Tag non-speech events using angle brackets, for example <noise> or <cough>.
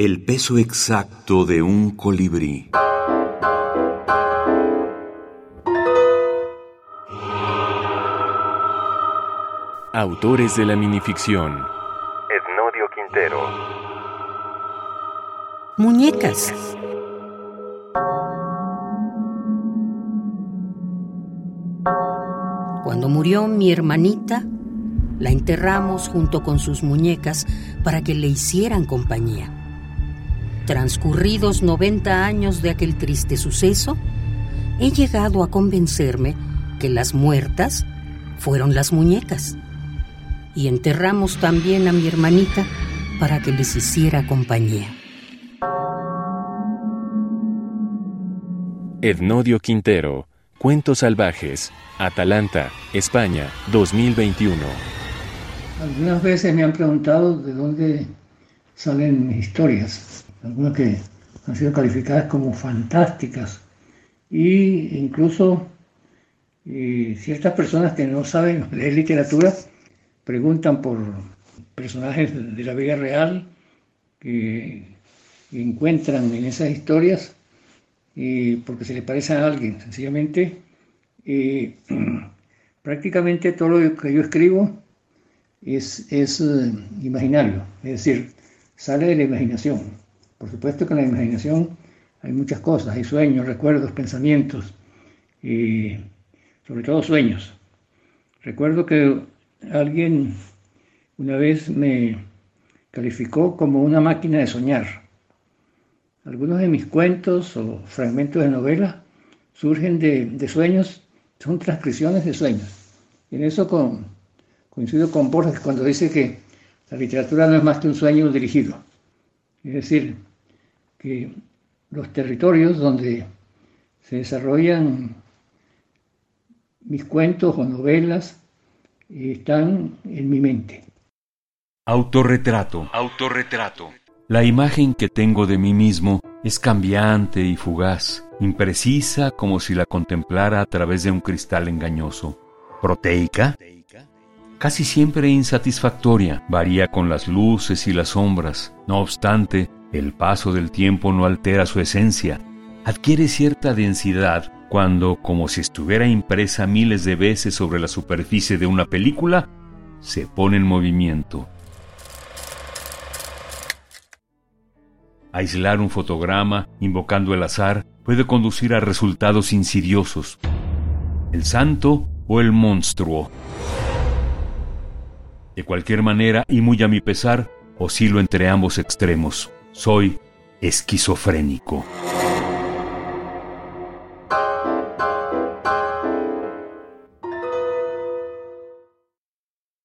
El peso exacto de un colibrí. Autores de la minificción. Ednodio Quintero. Muñecas. Cuando murió mi hermanita, la enterramos junto con sus muñecas para que le hicieran compañía. Transcurridos 90 años de aquel triste suceso, he llegado a convencerme que las muertas fueron las muñecas. Y enterramos también a mi hermanita para que les hiciera compañía. Ednodio Quintero, Cuentos Salvajes, Atalanta, España, 2021. Algunas veces me han preguntado de dónde salen mis historias, algunas que han sido calificadas como fantásticas y incluso ciertas personas que no saben <laughs> leer literatura preguntan por personajes de la vida real que encuentran en esas historias y porque se le parece a alguien, sencillamente. <clears throat> prácticamente todo lo que yo escribo es, es eh, imaginario, es decir, sale de la imaginación. Por supuesto que en la imaginación hay muchas cosas, hay sueños, recuerdos, pensamientos, y sobre todo sueños. Recuerdo que alguien una vez me calificó como una máquina de soñar. Algunos de mis cuentos o fragmentos de novela surgen de, sueños, son transcripciones de sueños. Y en eso con, coincido con Borges cuando dice que la literatura no es más que un sueño dirigido. Es decir, que los territorios donde se desarrollan mis cuentos o novelas están en mi mente. Autorretrato. Autorretrato. La imagen que tengo de mí mismo es cambiante y fugaz, imprecisa como si la contemplara a través de un cristal engañoso. Proteica. Casi siempre insatisfactoria, varía con las luces y las sombras. No obstante, el paso del tiempo no altera su esencia. Adquiere cierta densidad cuando, como si estuviera impresa miles de veces sobre la superficie de una película, se pone en movimiento Aislar un fotograma invocando el azar puede conducir a resultados insidiosos. El santo o el monstruo. De cualquier manera, y muy a mi pesar, oscilo entre ambos extremos. Soy esquizofrénico.